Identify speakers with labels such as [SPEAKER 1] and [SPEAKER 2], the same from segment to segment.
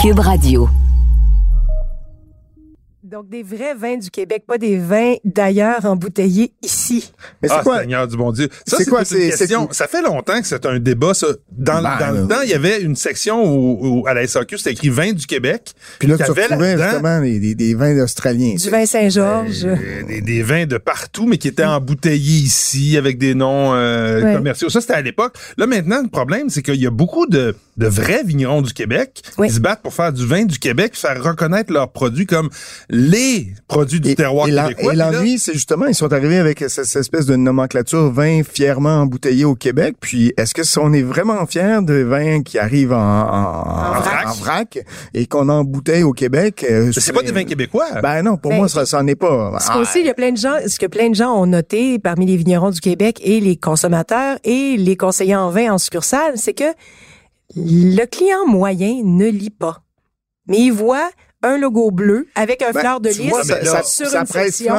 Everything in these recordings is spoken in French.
[SPEAKER 1] Cube Radio.
[SPEAKER 2] Donc, des vrais vins du Québec, pas des vins d'ailleurs embouteillés ici.
[SPEAKER 3] Mais c'est
[SPEAKER 4] ah,
[SPEAKER 3] quoi?
[SPEAKER 4] Seigneur du bon Dieu. Ça,
[SPEAKER 3] C'est quoi, c'est-
[SPEAKER 4] question. Ça fait longtemps que c'est un débat, ça. Dans,
[SPEAKER 3] Ben,
[SPEAKER 4] dans le temps, il y avait une section où, où, à la SAQ, c'était écrit vin du Québec.
[SPEAKER 3] Puis là, tu retrouvais justement des, des, des vins australiens.
[SPEAKER 2] Du vin Saint-Georges.
[SPEAKER 4] euh, des, des vins de partout, mais qui étaient embouteillés ici avec des noms euh,
[SPEAKER 2] Ouais.
[SPEAKER 4] commerciaux. Ça, c'était à l'époque. Là, maintenant, le problème, c'est qu'il y a beaucoup de, de vrais vignerons du Québec qui se battent pour faire du vin du Québec, faire reconnaître leurs produits comme les produits du
[SPEAKER 3] Et,
[SPEAKER 4] terroir
[SPEAKER 3] et
[SPEAKER 4] québécois.
[SPEAKER 3] et l'ennui, c'est justement, ils sont arrivés avec cette, espèce de nomenclature vin fièrement embouteillé au Québec. Puis, est-ce que si on est vraiment fier de vins qui arrivent en, en,
[SPEAKER 2] En vrac.
[SPEAKER 3] en vrac et qu'on embouteille au Québec? euh,
[SPEAKER 4] c'est pas des vins québécois.
[SPEAKER 3] Ben non, pour
[SPEAKER 2] Ben,
[SPEAKER 3] moi, ça, ça n'en est pas.
[SPEAKER 2] Ce qu'aussi, il y a plein de gens, ce que plein de gens ont noté parmi les vignerons du Québec et les consommateurs et les conseillers en vin en succursale, c'est que le client moyen ne lit pas. Mais il voit un logo bleu avec un
[SPEAKER 3] Ben,
[SPEAKER 2] fleur de lys
[SPEAKER 3] ça,
[SPEAKER 2] une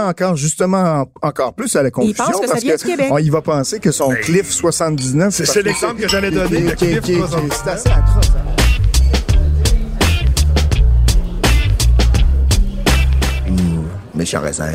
[SPEAKER 3] encore justement en- encore plus à la confusion
[SPEAKER 2] pense que ça
[SPEAKER 3] parce
[SPEAKER 2] vient du Québec.
[SPEAKER 3] on, il va penser que son Cliff 79
[SPEAKER 4] c'est-
[SPEAKER 3] que
[SPEAKER 4] l'exemple que j'allais donner, le
[SPEAKER 3] Ok,
[SPEAKER 4] Cliff
[SPEAKER 3] ok, ok,
[SPEAKER 4] 79.
[SPEAKER 3] c'est assez atroce. hein. Mmh, méchant raisin.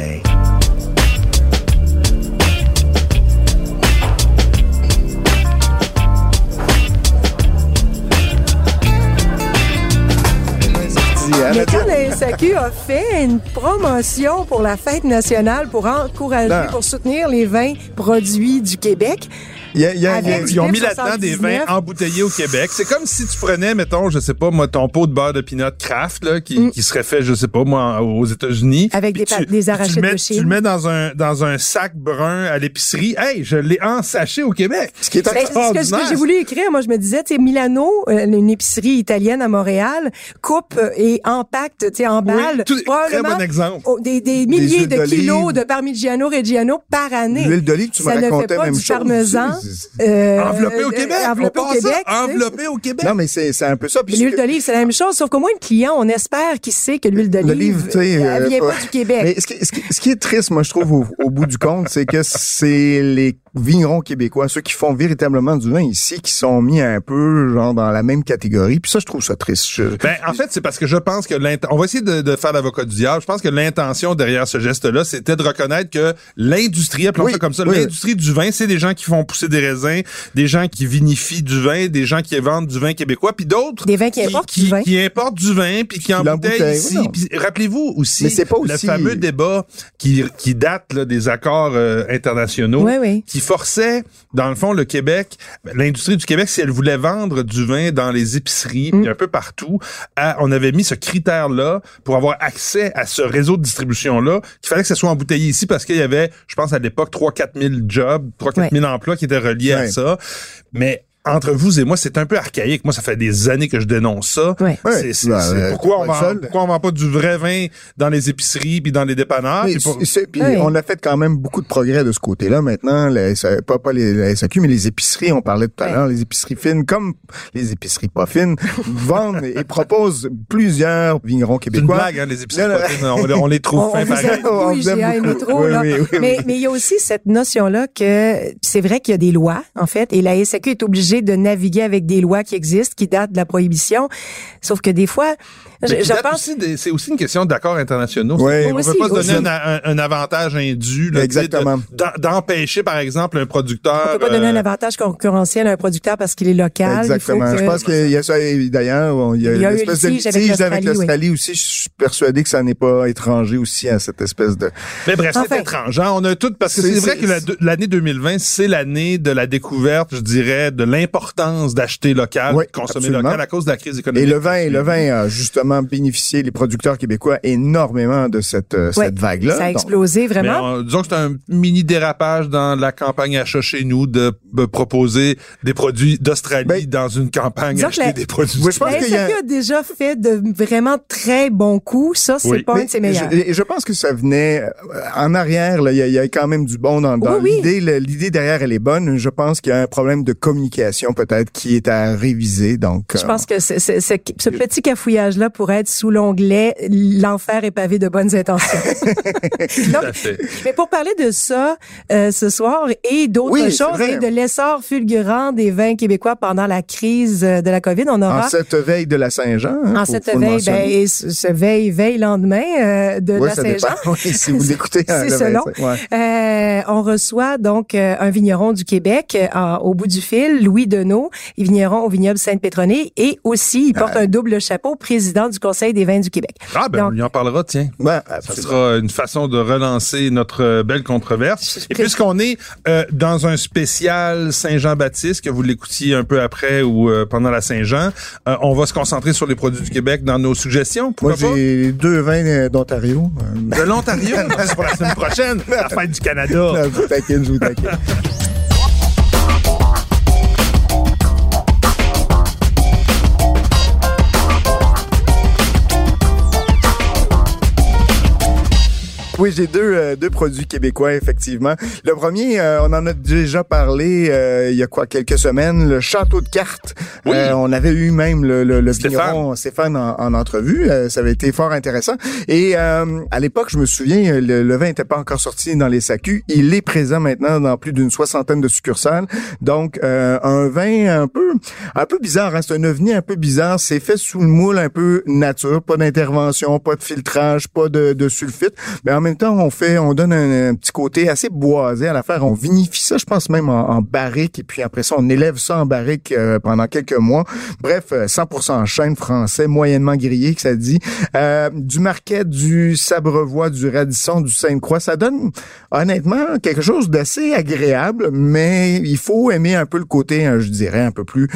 [SPEAKER 2] Mais quand la SAQ a fait une promotion pour la fête nationale pour encourager,
[SPEAKER 3] Non.
[SPEAKER 2] pour soutenir les vins produits du Québec,
[SPEAKER 3] Il y a- il y a- il y a-
[SPEAKER 2] Avec
[SPEAKER 4] Ils ont mis là-dedans des vins
[SPEAKER 2] 79.
[SPEAKER 4] embouteillés au Québec. C'est comme si tu prenais, mettons, je sais pas, moi, ton pot de beurre de peanut craft, là, qui, qui serait fait, je sais pas, moi, aux États-Unis.
[SPEAKER 2] Mm. Avec des
[SPEAKER 4] tu-
[SPEAKER 2] des
[SPEAKER 4] puis
[SPEAKER 2] arachides
[SPEAKER 4] tu le mets,
[SPEAKER 2] de Chine.
[SPEAKER 4] Tu le mets dans un, dans un sac brun à l'épicerie. Hey, je l'ai en sachet au Québec.
[SPEAKER 3] Ce qui est
[SPEAKER 2] Ben, ce que, ce que
[SPEAKER 4] extraordinaire.
[SPEAKER 2] j'ai voulu écrire, moi, je me disais, tu sais, Milano, euh, une épicerie italienne à Montréal, coupe euh, et empacte, tu sais, emballe,
[SPEAKER 4] Oui, tout- très
[SPEAKER 2] probablement
[SPEAKER 4] bon exemple.
[SPEAKER 2] des, des milliers de kilos de Parmigiano Reggiano par année.
[SPEAKER 3] L'huile d'olive, tu me
[SPEAKER 2] Ça ne
[SPEAKER 3] racontais
[SPEAKER 2] fait pas
[SPEAKER 3] même
[SPEAKER 2] du
[SPEAKER 3] chose.
[SPEAKER 2] parmesan. Euh,
[SPEAKER 4] enveloppé au
[SPEAKER 2] euh,
[SPEAKER 4] Québec.
[SPEAKER 2] Enveloppé
[SPEAKER 4] On
[SPEAKER 2] au Québec. tu sais.
[SPEAKER 4] Enveloppé au Québec.
[SPEAKER 3] Non, mais c'est c'est un peu ça.
[SPEAKER 2] L'huile d'olive, c'est la même chose, sauf qu'au moins, le client, on espère qu'il sait que l'huile d'olive, elle
[SPEAKER 3] euh,
[SPEAKER 2] vient
[SPEAKER 3] ouais.
[SPEAKER 2] pas du Québec.
[SPEAKER 3] Mais ce qui, ce qui- ce qui est triste, moi, je trouve, au, au bout du compte, c'est que c'est les vignerons québécois, ceux qui font véritablement du vin ici, qui sont mis un peu, genre, dans la même catégorie. Puis ça, je trouve ça triste. Je-
[SPEAKER 4] Ben, en fait, c'est parce que je pense que l'int- on va essayer de, de faire l'avocat du diable. Je pense que l'intention derrière ce geste-là, c'était de reconnaître que l'industrie, appelons
[SPEAKER 3] Oui,
[SPEAKER 4] ça comme ça,
[SPEAKER 3] oui.
[SPEAKER 4] l'industrie du vin, c'est des gens qui font pousser des raisins, des gens qui vinifient du vin, des gens qui vendent du vin québécois, puis d'autres
[SPEAKER 2] Des vins qui importent
[SPEAKER 4] qui,
[SPEAKER 2] du vin.
[SPEAKER 4] qui importent du vin, puis qui embouteillent ici.
[SPEAKER 3] oui,
[SPEAKER 4] rappelez-vous aussi
[SPEAKER 3] Mais c'est pas
[SPEAKER 4] le
[SPEAKER 3] aussi-
[SPEAKER 4] fameux débat qui, qui date là, des accords euh, internationaux,
[SPEAKER 2] Oui, oui.
[SPEAKER 4] qui forçait, dans le fond, le Québec, l'industrie du Québec, si elle voulait vendre du vin dans les épiceries,
[SPEAKER 2] Mm.
[SPEAKER 4] puis un peu partout, à- on avait mis ce critère-là pour avoir accès à ce réseau de distribution-là, qu'il fallait que ça soit embouteillé ici parce qu'il y avait, je pense à l'époque, 3-4 000 jobs, 3-4 000 emplois qui étaient reliés à ça. Mais entre vous et moi, c'est un peu archaïque. Moi, ça fait des années que je dénonce ça.
[SPEAKER 2] Ouais.
[SPEAKER 3] Ouais.
[SPEAKER 4] C'est- c'est- c'est- pourquoi, on vend,
[SPEAKER 3] seul.
[SPEAKER 4] pourquoi on vend pas du vrai vin dans les épiceries puis dans les dépanneurs? Puis pour-
[SPEAKER 3] puis on a fait quand même beaucoup de progrès de ce côté-là. Maintenant, pas, pas les, la SAQ, mais les épiceries, on parlait tout à l'heure, les épiceries fines, comme les épiceries pas fines, vendent et proposent plusieurs vignerons
[SPEAKER 4] C'est une
[SPEAKER 3] québécois.
[SPEAKER 4] blague, hein, les épiceries
[SPEAKER 3] Non,
[SPEAKER 4] pas fines, on, les- on les trouve fins
[SPEAKER 2] vous
[SPEAKER 4] pareil.
[SPEAKER 3] Oui, oui, oui.
[SPEAKER 2] mais il y a aussi cette notion-là que c'est vrai qu'il y a des lois, en fait, et la SAQ est obligée de naviguer avec des lois qui existent, qui datent de la prohibition. Sauf que des fois, je, pense...
[SPEAKER 4] c'est aussi une question d'accords internationaux.
[SPEAKER 3] Ouais.
[SPEAKER 4] on ne peut pas se donner un, un- un avantage indu. là,
[SPEAKER 3] Exactement.
[SPEAKER 4] D'empêcher, par exemple, un producteur...
[SPEAKER 2] On peut pas donner
[SPEAKER 4] euh,
[SPEAKER 2] un avantage concurrentiel à un producteur parce qu'il est local.
[SPEAKER 3] Exactement.
[SPEAKER 2] que-
[SPEAKER 3] Je pense qu'il y a ça. D'ailleurs, il y a,
[SPEAKER 2] Il y a
[SPEAKER 3] une espèce de
[SPEAKER 2] litige avec l'Australie,
[SPEAKER 3] aussi. Je suis persuadé que ça n'est pas étranger aussi à cette espèce de.
[SPEAKER 4] Mais bref, c'est
[SPEAKER 2] Enfin.
[SPEAKER 4] étrange. hein. On a tout parce que
[SPEAKER 3] C'est-
[SPEAKER 4] vrai que la- l'année 2020, c'est l'année de la découverte, je dirais, de l'importance d'acheter local,
[SPEAKER 3] Oui,
[SPEAKER 4] de consommer
[SPEAKER 3] absolument.
[SPEAKER 4] local à cause de la crise
[SPEAKER 3] Et
[SPEAKER 4] économique.
[SPEAKER 3] le vin, le vin a justement bénéficié les producteurs québécois énormément de cette euh, cette vague-là.
[SPEAKER 2] Ça a
[SPEAKER 3] Donc,
[SPEAKER 2] explosé,
[SPEAKER 4] Mais
[SPEAKER 2] vraiment.
[SPEAKER 4] on- disons que c'est un mini dérapage dans la campagne achat chez nous de, de proposer des produits d'Australie
[SPEAKER 3] Ben,
[SPEAKER 4] dans une campagne acheter
[SPEAKER 2] la-
[SPEAKER 4] des produits.
[SPEAKER 3] Oui, je pense
[SPEAKER 2] La
[SPEAKER 3] qu'il y a-
[SPEAKER 2] a déjà fait de vraiment très bons coups. Ça, c'est
[SPEAKER 4] Oui.
[SPEAKER 2] pas un de ses meilleurs.
[SPEAKER 3] Je, et je pense que ça venait euh, en arrière. là, Il y, a- il y a quand même du bon dans, dans
[SPEAKER 2] Oui, oui.
[SPEAKER 3] l'idée. L'idée derrière, elle est bonne. Je pense qu'il y a un problème de communication. Législation peut-être qui est à réviser. Donc,
[SPEAKER 2] je pense que c'est, c'est, ce petit cafouillage-là pourrait être sous l'onglet l'enfer est pavé de bonnes intentions. mais pour parler de ça euh, ce soir et d'autres choses et de l'essor fulgurant des vins québécois pendant la crise de la COVID, on aura
[SPEAKER 3] en cette veille de la Saint-Jean.
[SPEAKER 2] Hein, en cette veille, ben, ce veille veille lendemain euh, de la Saint-Jean.
[SPEAKER 3] Oui, si vous l'écoutez,
[SPEAKER 2] c'est selon. Euh, on reçoit donc euh, un vigneron du Québec euh, au bout du fil, Louis Deneau, vigneron au vignoble Sainte-Pétronée et aussi il porte un double chapeau, président du Conseil des vins du Québec.
[SPEAKER 4] Ah ben on y en parlera, tiens. Ouais, ça sera une façon de relancer notre belle controverse. Et puisqu'on est dans un spécial Saint-Jean-Baptiste que vous l'écoutiez un peu après ou pendant la Saint-Jean, on va se concentrer sur les produits du Québec dans nos suggestions.
[SPEAKER 3] Moi j'ai deux vins d'Ontario.
[SPEAKER 4] De l'Ontario, c'est pour la semaine prochaine, la fête du Canada.
[SPEAKER 3] je vous taquine, je vous taquine. Oui, j'ai deux, euh, deux produits québécois, effectivement. Le premier, euh, on en a déjà parlé euh, il y a quoi, quelques semaines, le château de cartes. Oui. on avait eu même le, le, le Stéphane, Stéphane en, en entrevue. ça avait été fort intéressant. Et à l'époque, je me souviens, le, vin n'était pas encore sorti dans les SACU. Il est présent maintenant dans plus d'une soixantaine de succursales. Donc, un vin un peu un peu bizarre. Hein? C'est un ovni un peu bizarre. C'est fait sous le moule un peu nature. Pas d'intervention, pas de filtrage, pas de, de sulfite. Mais en même on fait, on donne un, petit côté assez boisé à l'affaire. On vinifie ça, je pense même en, barrique, et puis après ça, on élève ça en barrique euh, pendant quelques mois. Bref, 100% euh, chêne français, moyennement grillé, que ça dit. Euh, du Marquet, du Sabrevois, du Radisson, du Sainte-Croix, ça donne honnêtement quelque chose d'assez agréable, mais il faut aimer un peu le côté, hein, je dirais, un peu plus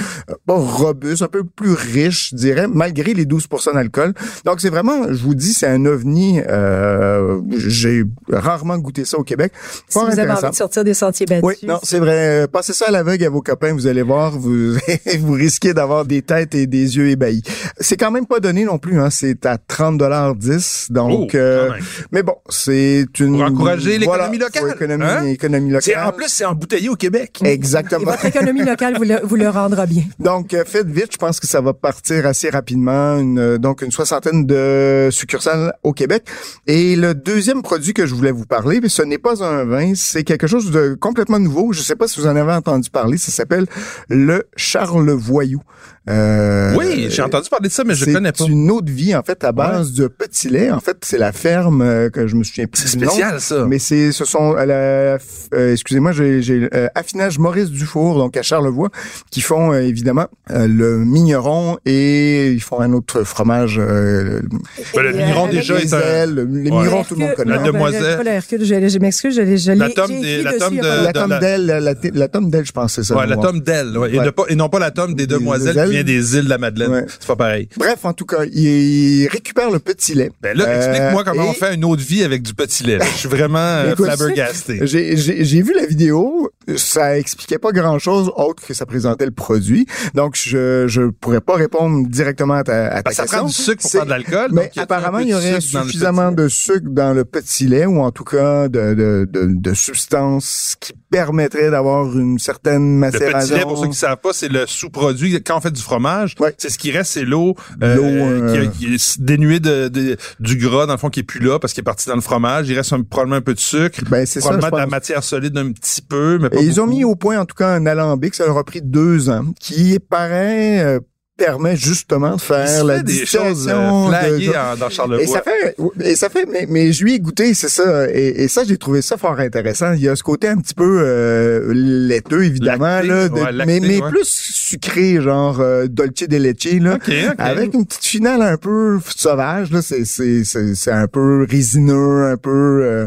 [SPEAKER 3] pas robuste, un peu plus riche, je dirais, malgré les 12% d'alcool. Donc c'est vraiment, je vous dis, c'est un ovni. Euh, j'ai rarement goûté ça au Québec.
[SPEAKER 2] Si vous avez envie de sortir des sentiers battus.
[SPEAKER 3] Oui, non, c'est vrai. Passez ça à l'aveugle à vos copains, vous allez voir, vous, vous risquez d'avoir des têtes et des yeux ébahis. C'est quand même pas donné non plus, hein. C'est à 30 dollars 10. Donc, oh, euh, mais bon, c'est une.
[SPEAKER 4] Pour encourager l'économie locale.
[SPEAKER 3] Économie, hein? économie locale.
[SPEAKER 4] En plus, c'est embouteillé au Québec.
[SPEAKER 3] Exactement. Et
[SPEAKER 2] votre économie locale vous le, vous le rendra bien.
[SPEAKER 3] Donc, euh, faites vite. Je pense que ça va partir assez rapidement. Une, euh, donc, une soixantaine de succursales au Québec. Et le deuxième produit que je voulais vous parler, mais ce n'est pas un vin, c'est quelque chose de complètement nouveau. Je ne sais pas si vous en avez entendu parler. Ça s'appelle le Charlevoyou.
[SPEAKER 4] Euh, oui, j'ai entendu parler de ça, mais je connais pas.
[SPEAKER 3] C'est une de vie, en fait, à base de petit lait. En fait, c'est la ferme euh, que je me souviens plus.
[SPEAKER 4] C'est spécial, ça.
[SPEAKER 3] Mais c'est, ce sont, euh, excusez-moi, j'ai, affinage Maurice Dufour, donc à Charlevoix, qui font évidemment le migneron et ils font un autre fromage.
[SPEAKER 4] Ben, le migneron déjà est un...
[SPEAKER 3] Les mignons, tout le monde connaît.
[SPEAKER 4] La demoiselle.
[SPEAKER 2] Pas l'Hercule, je, m'excuse, je, je,
[SPEAKER 4] la tome la tome de,
[SPEAKER 3] la tome d'elle, la, tome d'elle, je pense, c'est ça.
[SPEAKER 4] Ouais, la tome d'elle, ouais. Et, non pas la tome des demoiselles des îles de la Madeleine. C'est pas pareil.
[SPEAKER 3] Bref, en tout cas, il, récupère le petit lait.
[SPEAKER 4] Ben là, explique-moi comment on fait une autre vie avec du petit lait. Je suis vraiment euh, flabbergasté.
[SPEAKER 3] J'ai vu la vidéo. Ça expliquait pas grand-chose autre que ça présentait le produit. Donc, je je pourrais pas répondre directement à ta, à ta
[SPEAKER 4] question. Ça prend du sucre pour faire de l'alcool.
[SPEAKER 3] Mais apparemment, il y aurait suffisamment de sucre dans le petit lait ou en tout cas de, de, de, de substances qui permettraient d'avoir une certaine macération. Le petit lait,
[SPEAKER 4] pour ceux qui savent pas, c'est le sous-produit. Quand on fait du fromage, c'est ce qui reste, c'est l'eau euh, euh, qui, est dénuée de, du gras, dans le fond, qui est plus là parce qu'il est parti dans le fromage. Il reste probablement un peu de sucre.
[SPEAKER 3] Ben, c'est
[SPEAKER 4] probablement de la matière solide un petit peu, mais pas
[SPEAKER 3] Et ils ont mis au point, en tout cas, un alambic. Ça leur a pris deux ans, qui paraît euh, permet justement de faire la
[SPEAKER 4] des choses euh, dans Charlevoix.
[SPEAKER 3] Et ça fait, et ça fait, mais, mais je lui ai goûté, c'est ça. Et, et ça, j'ai trouvé ça fort intéressant. Il y a ce côté un petit peu euh, laiteux, évidemment, là, mais, mais plus sucré, genre euh, dolce de leche, là, avec une petite finale un peu sauvage. Là, c'est c'est c'est un peu résineux, un peu euh,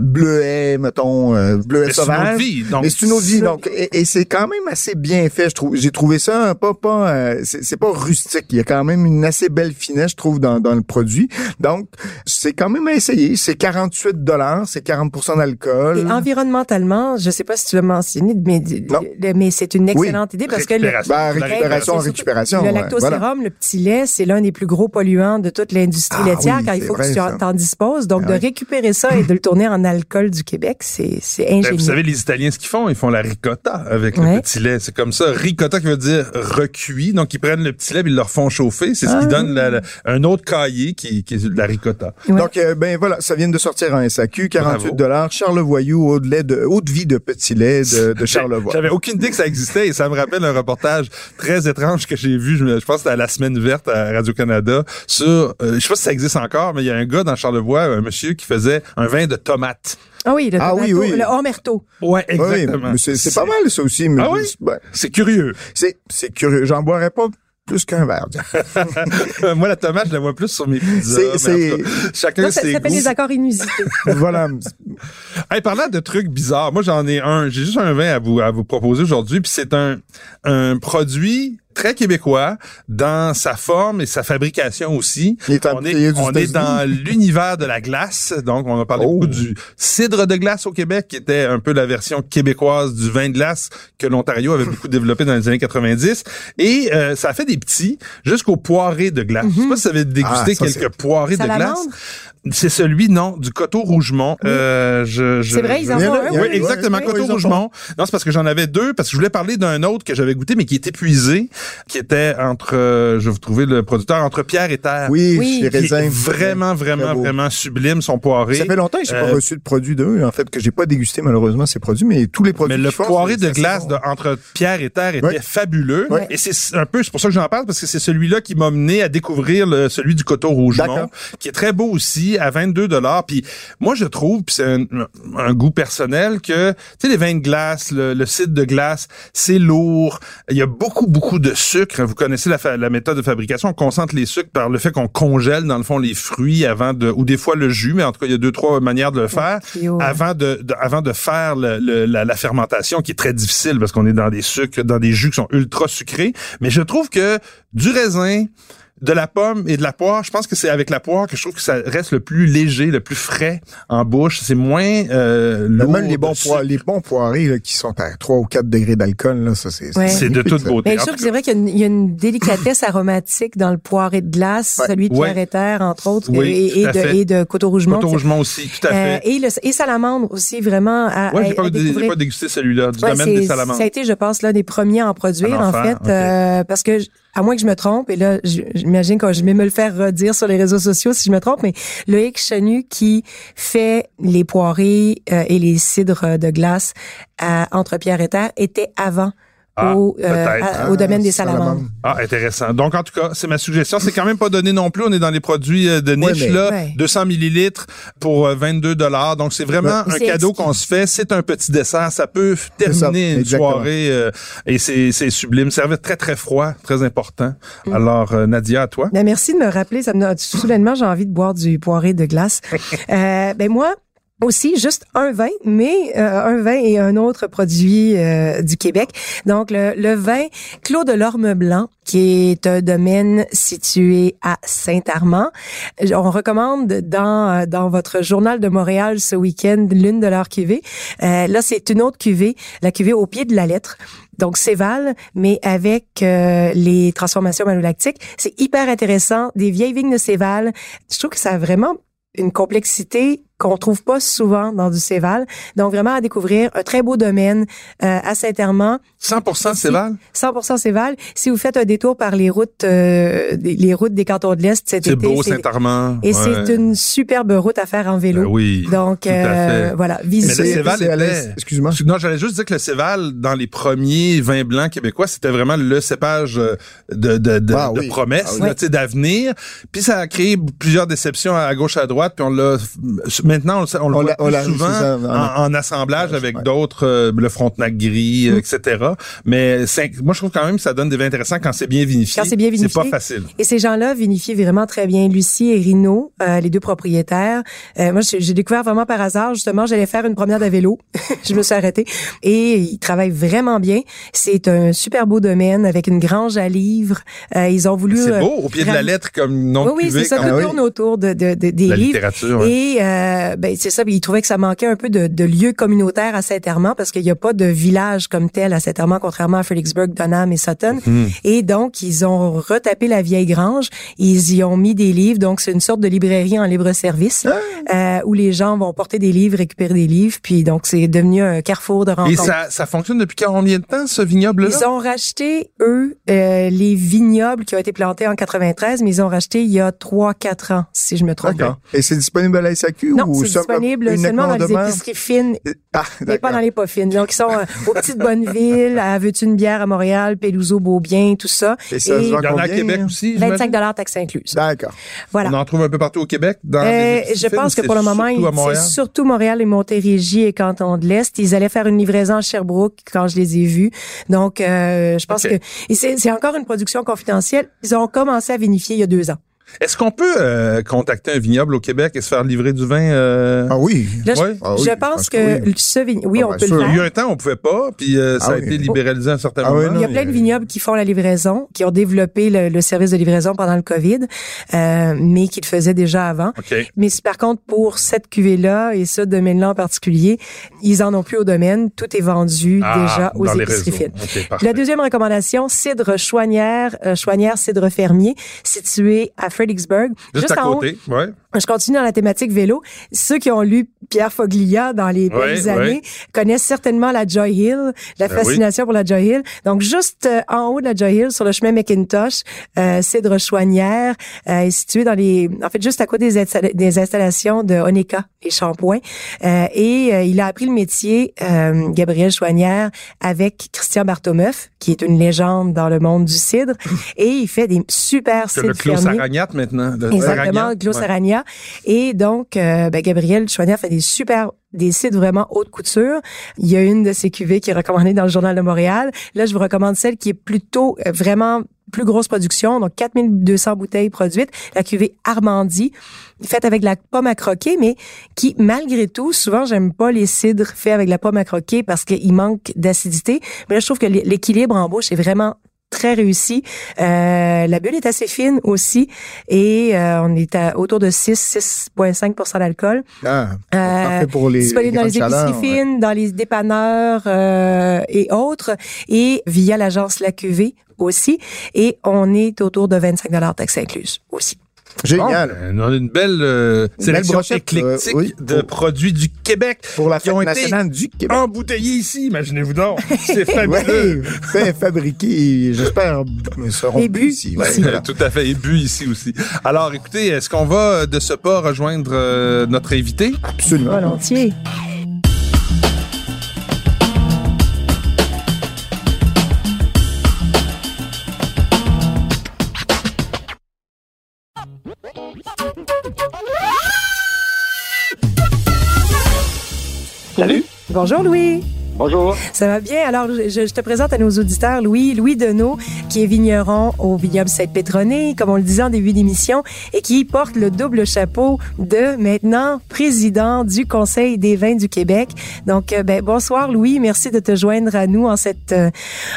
[SPEAKER 3] bleuet, mettons, bleuet sauvage.
[SPEAKER 4] Vie, donc
[SPEAKER 3] mais c'est une autre vie. Donc, et, et c'est quand même assez bien fait. Je trouve, j'ai trouvé ça pas pas c'est pas rustique. Il y a quand même une assez belle finesse, je trouve, dans, dans le produit. Donc, c'est quand même à essayer. C'est 48 dollars, c'est 40 d'alcool.
[SPEAKER 2] Et environnementalement, je sais pas si tu l'as mentionné, mais, mais c'est une excellente idée parce que le,
[SPEAKER 3] ben, récupération, en récupération.
[SPEAKER 2] Le lactosérum, le petit lait, c'est l'un des plus gros polluants de toute l'industrie ah laitière quand il faut que tu t'en disposes. Donc, ah de récupérer ça et de le tourner en alcool du Québec, c'est, c'est ben, ingénieux.
[SPEAKER 4] vous savez, les Italiens, ce qu'ils font, ils font la ricotta avec le petit lait. C'est comme ça. Ricotta qui veut dire recuit. Donc, ils prennent le petit lait et ils le refont chauffer. C'est ce qui ah. donne un autre cahier qui, qui est la ricotta.
[SPEAKER 3] Donc, euh, ben voilà, ça vient de sortir en SAQ, 48 dollars. Charlevoyou, haut de lait de, haute vie de petit lait de, de Charlevoix.
[SPEAKER 4] J'avais aucune idée que ça existait et ça me rappelle un reportage très étrange que j'ai vu. Je, pense que c'était à la semaine verte à Radio-Canada sur, euh, je sais pas si ça existe encore, mais il y a un gars dans Charlevoix, un monsieur qui faisait un vin de tomate.
[SPEAKER 2] Ah oui, le, ah oui, oui. le Omerto.
[SPEAKER 4] Ouais, exactement.
[SPEAKER 3] Oui, c'est pas mal ça aussi. Mais
[SPEAKER 4] ah oui? C'est curieux.
[SPEAKER 3] C'est c'est curieux. J'en boirais pas plus qu'un verre.
[SPEAKER 4] Moi, la tomate, je la vois plus sur mes pizzas. C'est,
[SPEAKER 2] chacun ça, Ça s'appelle des accords inusités.
[SPEAKER 3] voilà.
[SPEAKER 4] Hey, parlant de trucs bizarres, moi, j'en ai un. J'ai juste un vin à vous, à vous proposer aujourd'hui. Puis c'est un, un produit très québécois dans sa forme et sa fabrication aussi. on est, on est dans l'univers de la glace. Donc, on a parlé beaucoup oh. du cidre de glace au Québec, qui était un peu la version québécoise du vin de glace que l'Ontario avait beaucoup développé dans les années 90. Et euh, ça a fait des petits jusqu'au poiré de glace. Je sais pas si vous avez dégusté ah, quelques poirées de glace. C'est celui, non, du Coteau Rougemont. Euh, je,
[SPEAKER 2] je, c'est vrai, ils en ont un.
[SPEAKER 4] Oui, exactement, Coteau Rougemont. Non, c'est parce que j'en avais deux, parce que je voulais parler d'un autre que j'avais goûté, mais qui est épuisé, qui était entre, euh, je vais vous trouver le producteur, entre Pierre et Terre.
[SPEAKER 3] Oui, oui.
[SPEAKER 4] Chez Vraiment, vraiment, vraiment sublime, son poiré.
[SPEAKER 3] Ça fait longtemps que j'ai pas euh, reçu de produit d'eux, en fait, que j'ai pas dégusté malheureusement ces produits, mais tous les produits.
[SPEAKER 4] Mais le poiré de glace de, entre Pierre et Terre était fabuleux. Et c'est un peu, c'est pour ça que j'en parle, parce que c'est celui-là qui m'a mené à découvrir le, celui du Coteau Rougemont, qui est très beau aussi, à 22 dollars. Puis moi, je trouve, puis c'est un, goût personnel, que tu sais les vins de glace, le, cidre de glace, c'est lourd. Il y a beaucoup, beaucoup de sucre. Vous connaissez la, la méthode de fabrication. On concentre les sucres par le fait qu'on congèle dans le fond les fruits avant de, ou des fois le jus, mais en tout cas il y a deux trois manières de le faire avant de, avant de faire la, la fermentation qui est très difficile parce qu'on est dans des sucres, dans des jus qui sont ultra sucrés. Mais je trouve que du raisin de la pomme et de la poire, je pense que c'est avec la poire que je trouve que ça reste le plus léger, le plus frais en bouche. C'est moins euh, lourd.
[SPEAKER 3] Même les bons, poires, les bons poirés qui sont à 3 ou 4 degrés d'alcool, là, ça c'est
[SPEAKER 4] c'est de toute beauté.
[SPEAKER 2] Mais je trouve que c'est vrai qu'il y, a une délicatesse aromatique dans le poiré de glace, celui de Pierre et Terre, entre autres, et, de, et de Coteau Rougemont.
[SPEAKER 4] Coteau Rougemont aussi, tout à fait.
[SPEAKER 2] Euh, et, le, et salamandre aussi, vraiment. À,
[SPEAKER 4] ouais, j'ai pas, pas, dégusté celui-là, du domaine des salamandres.
[SPEAKER 2] Ça a été, je pense, l'un des premiers à en produire, en, fait, euh, parce que à moins que je me trompe, et là, j'imagine que je vais me le faire redire sur les réseaux sociaux si je me trompe, mais Loïc Chenu qui fait les poirées euh, et les cidres de glace à Entre Pierre et Terre était avant ah, au, euh, au domaine des salamandres.
[SPEAKER 4] Ah, intéressant. Donc, en tout cas, c'est ma suggestion. C'est quand même pas donné non plus. On est dans les produits euh, de niche, là. 200 millilitres pour 22 euh, dollars. Donc, c'est vraiment un cadeau qu'on se fait. C'est un petit dessert. Ça peut terminer une soirée et c'est, c'est sublime. Servir très, très froid, très important. Mm. Alors, Nadia, à toi.
[SPEAKER 2] Ben, merci de me rappeler. Ça me, soudainement, j'ai envie de boire du poiré de glace. ben, moi, aussi juste un vin, mais euh, un vin et un autre produit euh, du Québec. Donc le, le vin Clos de l'Orme Blanc, qui est un domaine situé à Saint-Armand. On recommande dans euh, dans votre journal de Montréal ce week-end l'une de leurs cuvées. là, c'est une autre cuvée, la cuvée au pied de la lettre. Donc Céval, mais avec les transformations malolactiques, c'est hyper intéressant. Des vieilles vignes de Céval, je trouve que ça a vraiment une complexité qu'on trouve pas souvent dans du Céval. Donc vraiment à découvrir un très beau domaine euh, à Saint-Hermand.
[SPEAKER 4] 100% Céval?
[SPEAKER 2] 100% Céval. Si vous faites un détour par les routes euh, les routes des cantons de l'Est cet
[SPEAKER 4] été, c'est beau Saint-Armand.
[SPEAKER 2] Et c'est une superbe route à faire en vélo.
[SPEAKER 4] Ben oui.
[SPEAKER 2] Donc euh, voilà,
[SPEAKER 4] visiter. Mais le Céval était excuse-moi. Non, j'allais juste dire que le Céval dans les premiers vins blancs québécois, c'était vraiment le cépage euh, de de de, ah de promesse, ah d'avenir. Puis ça a créé plusieurs déceptions à gauche à droite, puis on l'a maintenant, on, le voit plus souvent en, assemblage avec d'autres, euh, le Frontenac gris, mm. etc. Mais moi, je trouve quand même que ça donne des vins intéressants quand c'est bien vinifié.
[SPEAKER 2] Quand c'est bien vinifié.
[SPEAKER 4] C'est pas facile.
[SPEAKER 2] Et ces gens-là vinifient vraiment très bien. Lucie et Rino, euh, les deux propriétaires. Euh, moi, j'ai découvert vraiment par hasard. Justement, j'allais faire une promenade à vélo. je me suis arrêtée. Et ils travaillent vraiment bien. C'est un super beau domaine avec une grange à livres. Euh, ils ont voulu...
[SPEAKER 4] C'est beau, au pied de la lettre, comme non
[SPEAKER 2] Oui, oui, c'est ça. Tout tourne autour de, de, de des
[SPEAKER 4] la
[SPEAKER 2] livres.
[SPEAKER 4] littérature.
[SPEAKER 2] Et ben, c'est ça. Ils trouvaient que ça manquait un peu de, de lieux communautaires à Saint-Hermand parce qu'il n'y a pas de village comme tel à Saint-Hermand, contrairement à Fredericksburg, Dunham et Sutton. Mhm. Et donc, ils ont retapé la vieille grange. Ils y ont mis des livres. Donc, c'est une sorte de librairie en libre-service ah. euh, où les gens vont porter des livres, récupérer des livres. Puis donc, c'est devenu un carrefour de rencontres.
[SPEAKER 4] Et ça, ça fonctionne depuis combien de temps, ce vignoble-là?
[SPEAKER 2] Ils ont racheté, eux, euh, les vignobles qui ont été plantés en 93, mais ils ont racheté il y a 3-4 ans, si je me trompe pas.
[SPEAKER 3] Et c'est disponible à la SAQ?
[SPEAKER 2] Non, c'est disponible seulement dans les épiceries fines, ah, mais pas dans les pas fines. Donc, ils sont euh, aux petites Bonneville, à Veux-tu une bière à Montréal, Peluso, Beaubien, tout ça.
[SPEAKER 3] Et ça
[SPEAKER 4] il y en a à Québec aussi.
[SPEAKER 2] 25 dollars taxes incluses.
[SPEAKER 3] D'accord.
[SPEAKER 2] Voilà.
[SPEAKER 4] On en trouve un peu partout au Québec. Dans
[SPEAKER 2] euh, je pense que pour le moment, c'est surtout Montréal et Montérégie et Canton de l'Est. Ils allaient faire une livraison à Sherbrooke quand je les ai vus. Donc, euh, je pense que c'est encore une production confidentielle. Ils ont commencé à vinifier il y a deux ans.
[SPEAKER 4] Est-ce qu'on peut euh, contacter un vignoble au Québec et se faire livrer du vin euh?
[SPEAKER 3] Ah oui.
[SPEAKER 2] je,
[SPEAKER 3] ah
[SPEAKER 2] je pense que oui. ce vignoble, oui, ah, on ben peut le faire.
[SPEAKER 4] Il y a un temps, on pouvait pas, puis euh, ça ah a été libéralisé à un certain moment.
[SPEAKER 2] il y a plein de vignobles qui font la livraison, qui ont développé le, service de livraison pendant le Covid, mais qui le faisaient déjà avant. Mais par contre, pour cette cuvée-là et ce domaine-là en particulier, ils en ont plus au domaine. Tout est vendu déjà aux épiceries fines. la deuxième recommandation, cidre Chouanière, Chouanière cidre fermier, situé à Fredericksburg.
[SPEAKER 4] Juste, à côté, ouais.
[SPEAKER 2] Je continue dans la thématique vélo. Ceux qui ont lu Pierre Foglia dans les belles années connaissent certainement la Joy Hill, la ben fascination pour la Joy Hill. Donc, juste euh, en haut de la Joy Hill, sur le chemin McIntosh, euh, Cidre Chouanière euh, est situé dans les... En fait, juste à côté des, des installations de Oneka et Champoint. Euh, et euh, il a appris le métier, Gabriel Chouanière, avec Christian Bartomeuf, qui est une légende dans le monde du cidre. et il fait des super cidres.
[SPEAKER 4] Le maintenant.
[SPEAKER 2] Exactement, Clos Aragna. Et donc, euh, ben, Gabriel Chouanière fait des super des sites vraiment haute couture. Il y a une de ces cuvées qui est recommandée dans le Journal de Montréal. Là, je vous recommande celle qui est plutôt euh, vraiment plus grosse production, donc 4200 bouteilles produites, la cuvée Armandie, faite avec la pomme à croquer, mais qui, malgré tout, souvent, j'aime pas les cidres faits avec la pomme à croquer parce qu'il manque d'acidité. Mais là, je trouve que l'équilibre en bouche est vraiment très réussi. Euh, la bulle est assez fine aussi et euh, on est à autour de 6 6,5% d'alcool.
[SPEAKER 3] Ah, euh, pour les
[SPEAKER 2] disponible dans les épiceries fines, dans les dépanneurs euh, et autres et via l'agence La Cuvée aussi et on est autour de 25 dollars taxes incluses aussi.
[SPEAKER 3] Génial.
[SPEAKER 4] Ben, on a une belle euh, sélection éclectique euh, de produits du Québec
[SPEAKER 3] pour la
[SPEAKER 4] qui ont été
[SPEAKER 3] du Québec.
[SPEAKER 4] embouteillés ici, imaginez-vous donc. C'est fabuleux.
[SPEAKER 3] fait fabriqué, j'espère, seront
[SPEAKER 2] et bu
[SPEAKER 3] ici.
[SPEAKER 4] Tout à fait, et bu ici aussi. Alors, écoutez, est-ce qu'on va de ce pas rejoindre euh, notre invité?
[SPEAKER 3] Absolument.
[SPEAKER 2] Volontiers. Bonjour Louis.
[SPEAKER 1] Bonjour.
[SPEAKER 2] Ça va bien? Alors, je, te présente à nos auditeurs Louis, Louis Deneau, qui est vigneron au vignoble Sainte-Pétronée, comme on le disait en début d'émission, et qui porte le double chapeau de maintenant président du Conseil des vins du Québec. Donc, euh, ben, bonsoir Louis, merci de te joindre à nous en cette, euh,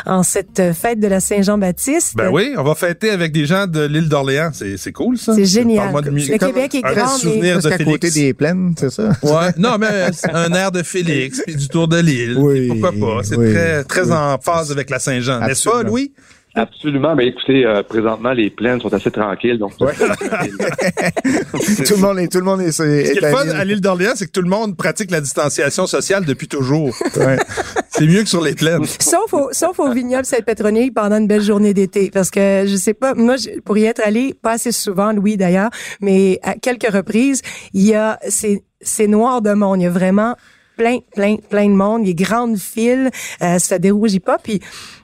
[SPEAKER 2] en cette fête de la Saint-Jean-Baptiste.
[SPEAKER 4] Ben oui, on va fêter avec des gens de l'île d'Orléans. C'est cool, ça.
[SPEAKER 2] C'est génial. Le Québec est grand.
[SPEAKER 3] souvenir de à côté des plaines, c'est ça?
[SPEAKER 4] Ouais. non, mais un air de Félix, puis du tour de l'île. Pourquoi pas? C'est très, très en phase avec la Saint-Jean, n'est-ce pas, Louis?
[SPEAKER 1] Absolument. Mais écoutez, euh, présentement, les plaines sont assez tranquilles. Donc,
[SPEAKER 3] tout le monde est, tout le monde est.
[SPEAKER 4] Ce qui est fun à l'île d'Orléans, c'est que tout le monde pratique la distanciation sociale depuis toujours. c'est mieux que sur les plaines.
[SPEAKER 2] Sauf au, sauf au vignoble Sainte-Pétronille pendant une belle journée d'été. Parce que je sais pas, moi, pour y être allé, pas assez souvent, Louis d'ailleurs, mais à quelques reprises, il y a, c'est, c'est noir de monde. Il y a vraiment plein, plein, plein de monde. Il y a grande file. Euh, ça dérougit pas. Puis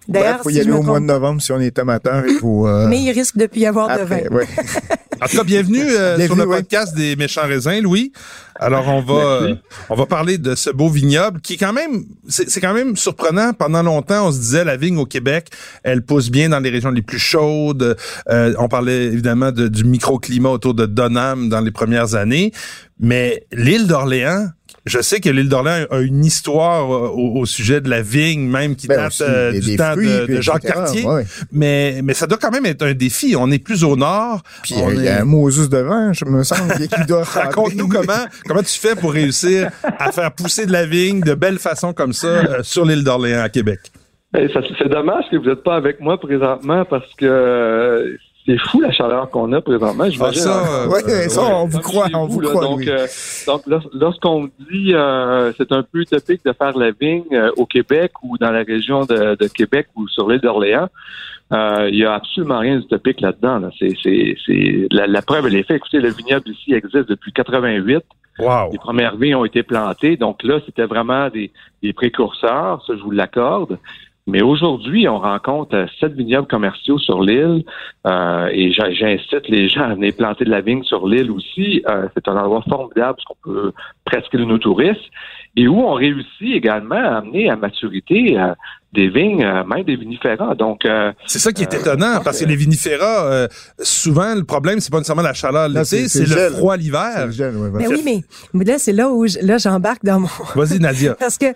[SPEAKER 3] D'ailleurs, il faut y aller au mois de novembre si on est amateur. Il faut,
[SPEAKER 2] euh, Mais il risque de plus y avoir de vin.
[SPEAKER 4] En tout cas, bienvenue, euh, sur le podcast des méchants raisins, Louis. Alors on va euh, on va parler de ce beau vignoble qui est quand même c'est quand même surprenant. Pendant longtemps, on se disait la vigne au Québec, elle pousse bien dans les régions les plus chaudes. Euh, on parlait évidemment du microclimat autour de Donham dans les premières années, mais l'île d'Orléans je sais que l'île d'Orléans a une histoire euh, au, sujet de la vigne, même qui ben date euh, du temps de, Jacques Cartier. Mais, mais ça doit quand même être un défi. On est plus au nord.
[SPEAKER 3] Puis il y a un Moses devant, je me qui doit
[SPEAKER 4] Raconte-nous comment, comment tu fais pour réussir à faire pousser de la vigne de belle façon comme ça euh, sur l'île d'Orléans à Québec?
[SPEAKER 1] Ben, c'est dommage que vous n'êtes pas avec moi présentement parce que c'est fou la chaleur qu'on a présentement.
[SPEAKER 3] Je ah, ça, euh, ça, on vous croit, on vous croit.
[SPEAKER 1] Donc, euh, donc lorsqu'on dit euh, c'est un peu utopique de faire la vigne euh, au Québec ou dans la région de, de Québec ou sur l'île d'Orléans, il y a absolument rien d'utopique là-dedans. Là. C'est, c'est, c'est la, la, preuve elle est faite. Écoutez, le vignoble ici existe depuis 88.
[SPEAKER 4] Wow.
[SPEAKER 1] Les premières vignes ont été plantées, donc là c'était vraiment des, des précurseurs, ça je vous l'accorde. Mais aujourd'hui, on rencontre sept vignobles commerciaux sur l'île euh, et j'incite les gens à venir planter de la vigne sur l'île aussi. Euh, c'est un endroit formidable parce qu'on peut presque nos touristes et où on réussit également à amener à maturité euh, des vignes, euh, même des vinifera. Donc
[SPEAKER 4] euh, c'est ça qui est étonnant parce que les vinifera, souvent le problème c'est pas nécessairement la chaleur l'été, c'est le froid l'hiver.
[SPEAKER 2] mais oui, mais là c'est là où là j'embarque dans mon.
[SPEAKER 4] Vas-y Nadia.
[SPEAKER 2] parce que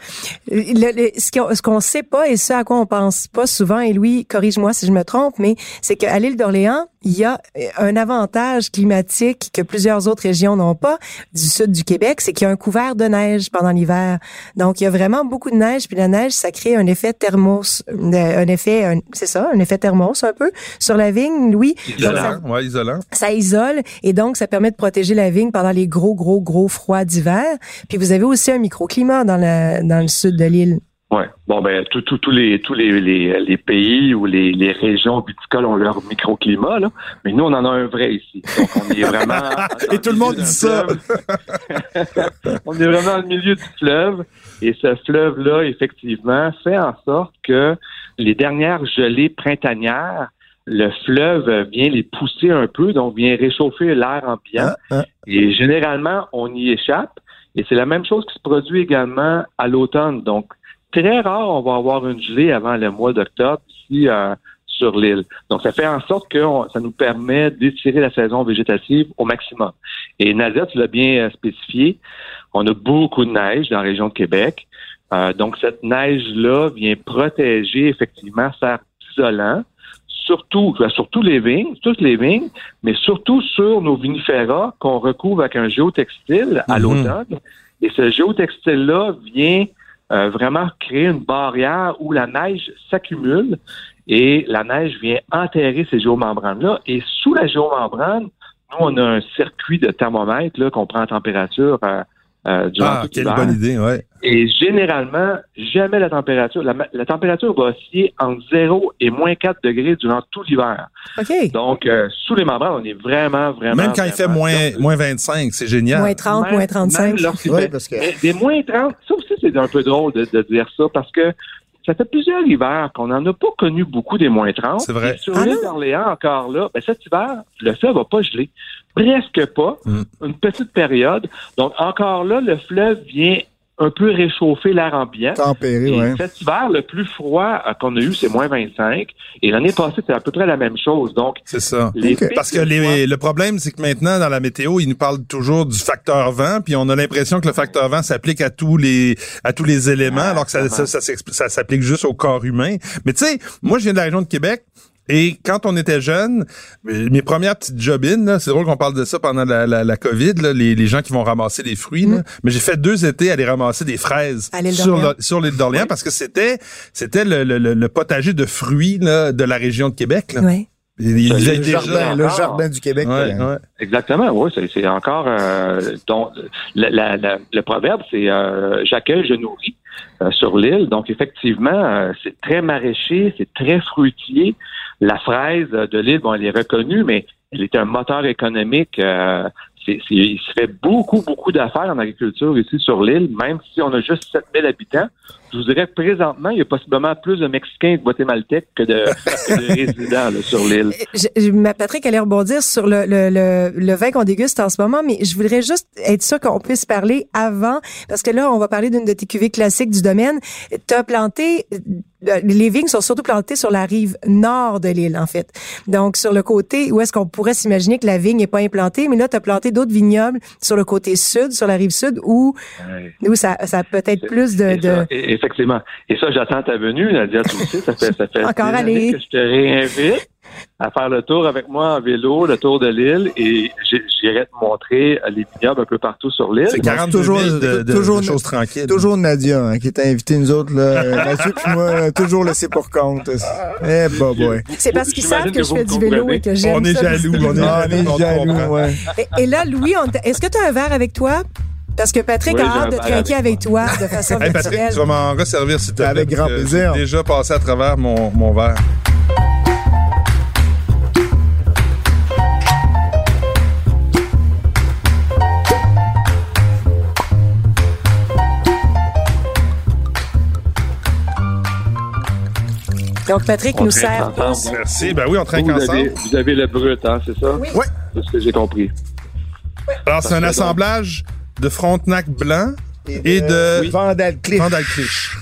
[SPEAKER 2] ce qu'on sait pas et ce à quoi on pense pas souvent et Louis corrige-moi si je me trompe, mais c'est qu'à l'île d'Orléans il y a un avantage climatique que plusieurs autres régions n'ont pas du sud du Québec, c'est qu'il y a un couvert de neige pendant l'hiver. Donc, il y a vraiment beaucoup de neige, puis la neige, ça crée un effet thermos, un effet, c'est ça, un effet thermos un peu sur la vigne, oui.
[SPEAKER 4] Isolant, ça, isolant.
[SPEAKER 2] Ça isole, et donc ça permet de protéger la vigne pendant les gros, gros, gros froids d'hiver. Puis vous avez aussi un microclimat dans, la, dans le sud de l'île.
[SPEAKER 1] Oui. Bon, ben, tous les, tous les, les, pays ou les, les, régions viticoles ont leur microclimat, là. Mais nous, on en a un vrai ici. Donc, on est vraiment.
[SPEAKER 4] et tout le monde dit ça.
[SPEAKER 1] on est vraiment au milieu du fleuve. Et ce fleuve-là, effectivement, fait en sorte que les dernières gelées printanières, le fleuve vient les pousser un peu, donc vient réchauffer l'air ambiant. Ah, ah. Et généralement, on y échappe. Et c'est la même chose qui se produit également à l'automne. Donc, très rare, on va avoir une gelée avant le mois d'octobre ici euh, sur l'île. Donc, ça fait en sorte que ça nous permet d'étirer la saison végétative au maximum. Et Nadia, tu l'as bien euh, spécifié, on a beaucoup de neige dans la région de Québec. Euh, donc, cette neige-là vient protéger effectivement, faire isolant, surtout, ben, surtout les vignes, toutes les vignes, mais surtout sur nos vinifera qu'on recouvre avec un géotextile à mm-hmm. l'automne. Et ce géotextile-là vient euh, vraiment créer une barrière où la neige s'accumule et la neige vient enterrer ces géomembranes-là. Et sous la géomembrane, nous, on a un circuit de thermomètre qu'on prend en température euh,
[SPEAKER 4] ah, quelle bonne idée, ouais.
[SPEAKER 1] Et généralement, jamais la température. La, température va osciller entre 0 et moins 4 degrés durant tout l'hiver.
[SPEAKER 2] OK.
[SPEAKER 1] Donc, euh, sous les membranes, on est vraiment, vraiment.
[SPEAKER 4] Même quand il fait moins, moins 25, c'est génial.
[SPEAKER 2] Moins 30, moins 35.
[SPEAKER 1] Oui, parce que... des moins 30, ça aussi, c'est un peu drôle de, de dire ça parce que ça fait plusieurs hivers qu'on n'en a pas connu beaucoup des moins 30.
[SPEAKER 4] C'est vrai.
[SPEAKER 1] sur l'île ah d'Orléans, encore là, ben cet hiver, le fleuve va pas geler. Presque pas. Mm. Une petite période. Donc, encore là, le fleuve vient un peu réchauffer l'air ambiant.
[SPEAKER 3] Tempéré, oui.
[SPEAKER 1] Cet hiver, le plus froid euh, qu'on a eu, c'est moins 25. Et l'année passée, c'est à peu près la même chose. Donc,
[SPEAKER 4] c'est ça. Parce que le problème, c'est que maintenant, dans la météo, ils nous parlent toujours du facteur vent, puis on a l'impression que le facteur vent s'applique à tous les à tous les éléments, alors que ça, ça, ça s'applique juste au corps humain. Mais tu sais, moi, je viens de la région de Québec. Et quand on était jeune, mes premières petites jobines, c'est drôle qu'on parle de ça pendant la, la, la COVID, là, les, les, gens qui vont ramasser les fruits. Là, mm. mais j'ai fait deux étés à aller ramasser des fraises sur l'île d'Orléans parce que c'était c'était le, le, le, potager de fruits là, de la région de Québec. Là.
[SPEAKER 2] Oui.
[SPEAKER 3] Il, le, jardin, le jardin du Québec.
[SPEAKER 1] Ouais, ouais. Exactement, oui, c'est encore euh, donc la, la, le proverbe, c'est euh, j'accueille, je nourris euh, sur l'île. Donc effectivement, euh, c'est très maraîcher, c'est très fruitier. La fraise de l'île, bon, elle est reconnue, mais elle est un moteur économique. Euh, il se fait beaucoup, beaucoup d'affaires en agriculture ici sur l'île, même si on a juste 7000 habitants. Je vous dirais présentement, il y a possiblement plus de Mexicains et de Guatémaltèques que de, résidents sur l'île.
[SPEAKER 2] Euh, Patrick allait rebondir sur le, le, le, le vin qu'on déguste en ce moment, mais je voudrais juste être sûr qu'on puisse parler avant, parce que là, on va parler d'une de tes cuvées classiques du domaine. Tu as planté euh, les vignes sont surtout plantées sur la rive nord de l'île, en fait. Donc, sur le côté où est-ce qu'on pourrait s'imaginer que la vigne n'est pas implantée, mais là, tu as planté d'autres vignobles sur le côté sud, sur la rive sud, où, où ça, ça peut être plus de... de...
[SPEAKER 1] effectivement. Et ça, j'attends ta venue, Nadia, tu sais, ça fait, ça fait
[SPEAKER 2] Encore aller.
[SPEAKER 1] que je te réinvite à faire le tour avec moi en vélo, le tour de l'île, et j'irai te montrer les vignobles un peu partout sur l'île.
[SPEAKER 4] C'est 40 toujours, de, de, toujours, choses tranquilles.
[SPEAKER 3] Toujours Nadia hein, qui t'a invité nous autres, là. Mathieu puis moi, toujours laissé pour compte. Eh, bah, boy.
[SPEAKER 2] C'est parce qu'ils savent que, je fais du vélo et que j'aime
[SPEAKER 4] On est jaloux, on est,
[SPEAKER 3] ah, jaloux, ouais.
[SPEAKER 2] Et, là, Louis, est-ce que tu as un verre avec toi? Parce que Patrick a hâte de trinquer avec toi de façon hey,
[SPEAKER 4] Patrick, tu vas m'en resservir si tu
[SPEAKER 3] Avec grand plaisir.
[SPEAKER 4] J'ai déjà passé à travers mon, mon verre.
[SPEAKER 2] Donc, Patrick nous sert.
[SPEAKER 4] Merci. Ben oui, on trinque ensemble.
[SPEAKER 1] vous avez le brut, hein, c'est ça?
[SPEAKER 2] Oui.
[SPEAKER 1] C'est ce que j'ai compris.
[SPEAKER 4] Alors, c'est un assemblage de Frontenac blanc et de,
[SPEAKER 3] oui. Vandal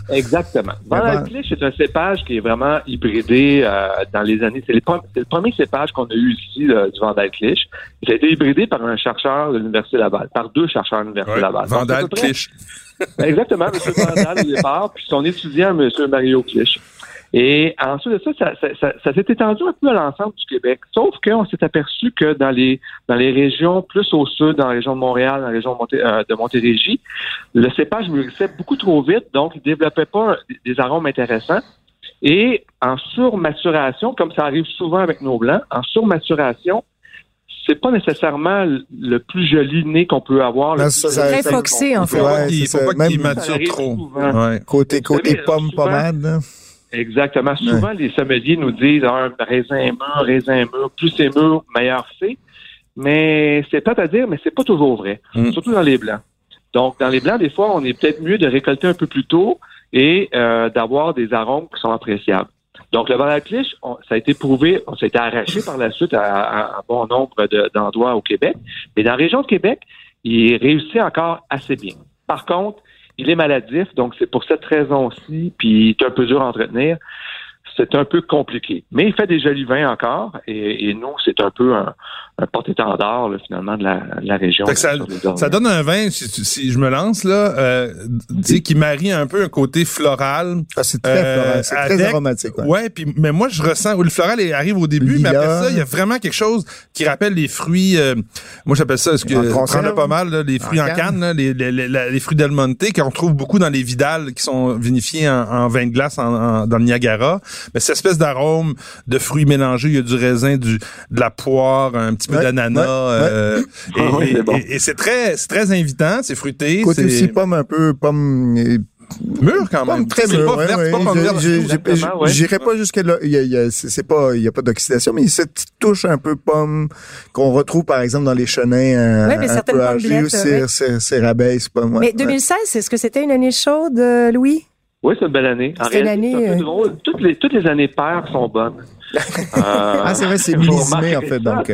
[SPEAKER 1] Exactement. Vandal c'est un cépage qui est vraiment hybridé euh, dans les années. C'est le, premier cépage qu'on a eu ici du Vandal Clich. Il a été hybridé par un chercheur de l'Université Laval, par deux chercheurs de l'Université Laval.
[SPEAKER 4] Vandal Clich.
[SPEAKER 1] Exactement, M. Vandal au départ, puis son étudiant, M. Mario Clich. Et ensuite de ça, ça, s'est étendu un peu à l'ensemble du Québec. Sauf qu'on s'est aperçu que dans les dans les régions plus au sud, dans la région de Montréal, dans la région de, euh, Montérégie, le cépage mûrissait beaucoup trop vite, donc il développait pas des arômes intéressants. Et en surmaturation, comme ça arrive souvent avec nos blancs, en surmaturation, c'est pas nécessairement le plus joli nez qu'on peut avoir.
[SPEAKER 2] C'est très foxé, en fait.
[SPEAKER 4] il faut pas qu'il mature trop.
[SPEAKER 3] Côté, côté pomme pommade.
[SPEAKER 1] Exactement. Souvent, les sommeliers nous disent un ah, raisin mûr, raisin mûr, plus c'est mûr, meilleur c'est. Mais c'est pas à dire, mais c'est pas toujours vrai. Mm. Surtout dans les blancs. Donc, dans les blancs, des fois, on est peut-être mieux de récolter un peu plus tôt et euh, d'avoir des arômes qui sont appréciables. Donc, le Valacliche, ça a été prouvé, ça a été arraché par la suite à, un bon nombre d'endroits au Québec. Mais dans la région de Québec, il réussit encore assez bien. Par contre, il est maladif, donc c'est pour cette raison-ci, puis il est un peu dur à entretenir. C'est un peu compliqué. Mais il fait des jolis vins encore, et, et nous, c'est un peu un, un porte-étendard finalement de la, la région.
[SPEAKER 4] Ça, ça, donne un vin, si, si je me lance là, euh, qui marie un peu un côté floral.
[SPEAKER 3] Ah, c'est très euh, floral, c'est très aromatique.
[SPEAKER 4] Ouais, ouais puis mais moi je ressens où le floral arrive au début, mais après ça il y a vraiment quelque chose qui rappelle les fruits. Euh, moi j'appelle ça, ce que on en a pas mal, là, les fruits en, canne, là, les, les, les, les, fruits Del Monte qu'on trouve beaucoup dans les vidales qui sont vinifiés en, en vin de glace en, dans le Niagara. Mais cette espèce d'arôme de fruits mélangés, il y a du raisin, du de la poire, un petit peu d'ananas. Euh, ah et, c'est très, très invitant, c'est fruité.
[SPEAKER 3] Côté aussi pomme un peu, pomme...
[SPEAKER 4] Mûr quand même.
[SPEAKER 3] très mûr. J'irai pas jusqu'à là. Il y a, c'est pas, il y a pas d'oxydation, mais il y a cette petite touche un peu pomme qu'on retrouve par exemple dans les chenins.
[SPEAKER 2] Oui, mais un peu âgés
[SPEAKER 3] c'est, c'est rabaisse, c'est pas moi.
[SPEAKER 2] Mais 2016, est-ce que c'était une année chaude, euh, Louis?
[SPEAKER 1] Oui, c'est une belle année.
[SPEAKER 2] C'est une année. Euh,
[SPEAKER 1] toutes les, toutes les années paires sont bonnes.
[SPEAKER 3] ah, c'est vrai, c'est millésimé, en fait, donc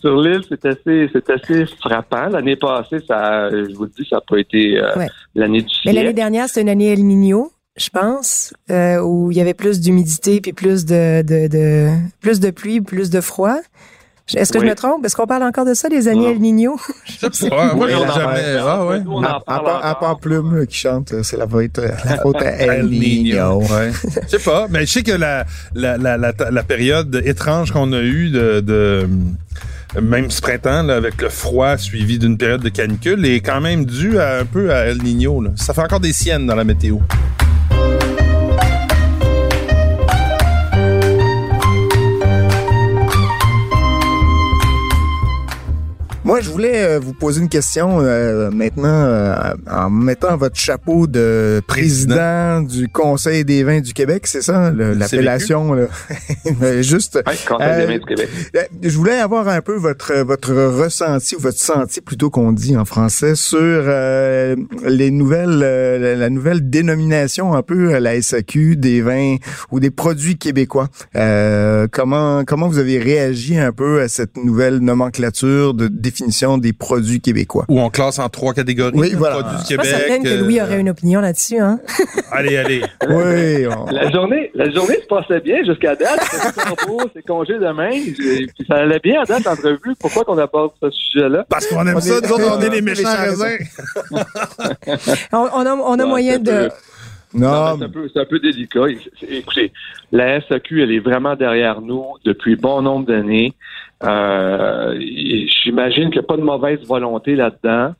[SPEAKER 1] sur l'île, c'est assez, c'est assez frappant. L'année passée, ça, je vous le dis, ça n'a pas été euh, l'année du
[SPEAKER 2] siècle. Mais l'année dernière, c'était une année El Niño, je pense, euh, où il y avait plus d'humidité puis plus de, de, de, plus de pluie, plus de froid. Est-ce que je me trompe? Est-ce qu'on parle encore de ça, les années El Niño?
[SPEAKER 4] Je sais pas. Moi, on jamais. Ah, ouais.
[SPEAKER 3] À, part Plume qui chante, c'est la faute, la faute à El Niño.
[SPEAKER 4] Ouais. Je sais pas, mais je sais que la, la, la, la, période étrange qu'on a eue de, de même ce printemps, là, avec le froid suivi d'une période de canicule, est quand même dû à, un peu à El Niño. Là. Ça fait encore des siennes dans la météo.
[SPEAKER 3] Moi, je voulais euh, vous poser une question euh, maintenant euh, en mettant votre chapeau de président, du Conseil des vins du Québec, c'est ça l'appellation Juste.
[SPEAKER 1] Oui, Conseil des vins du Québec.
[SPEAKER 3] Je voulais avoir un peu votre votre ressenti ou votre senti plutôt qu'on dit en français sur les nouvelles la nouvelle dénomination un peu la SAQ des vins ou des produits québécois. comment comment vous avez réagi un peu à cette nouvelle nomenclature de définition des produits québécois.
[SPEAKER 4] Où on classe en trois catégories.
[SPEAKER 3] Oui, voilà.
[SPEAKER 2] Produits du Québec. Je que Louis aurait une opinion là-dessus, hein.
[SPEAKER 4] allez, allez.
[SPEAKER 3] oui.
[SPEAKER 1] La journée, la journée se passait bien jusqu'à date. C'est c'est congé demain. Puis ça allait bien à date l'entrevue. Pourquoi qu'on aborde ce sujet-là?
[SPEAKER 4] Parce qu'on aime ça, nous autres, on est les méchants raisins.
[SPEAKER 2] on, a, on a moyen de...
[SPEAKER 1] Non, c'est un, peu, un peu délicat. Écoutez, la SAQ, elle est vraiment derrière nous depuis bon nombre d'années. Euh, J'imagine qu'il n'y a pas de mauvaise volonté là-dedans.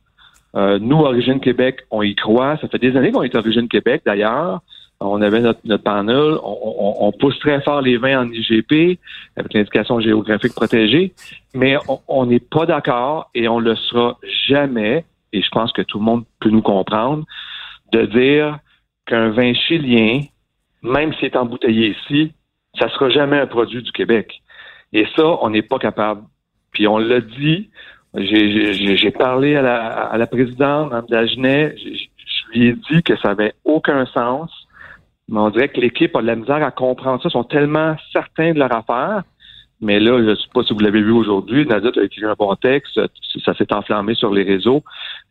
[SPEAKER 1] Euh, nous, Origine Québec, on y croit. Ça fait des années qu'on est Origine Québec, d'ailleurs. On avait notre, notre panel. On, on, pousse très fort les vins en IGP, avec l'indication géographique protégée. Mais on n'est pas d'accord et on le sera jamais, et je pense que tout le monde peut nous comprendre, de dire qu'un vin chilien, même s'il est embouteillé ici, ça sera jamais un produit du Québec. Et ça, on n'est pas capable. Puis on l'a dit, j'ai parlé à la, à la présidente, Mme Dagenet, je lui ai dit que ça n'avait aucun sens, mais on dirait que l'équipe a de la misère à comprendre ça, ils sont tellement certains de leur affaire. Mais là, je ne sais pas si vous l'avez vu aujourd'hui, Nadia a écrit un bon texte, ça s'est enflammé sur les réseaux.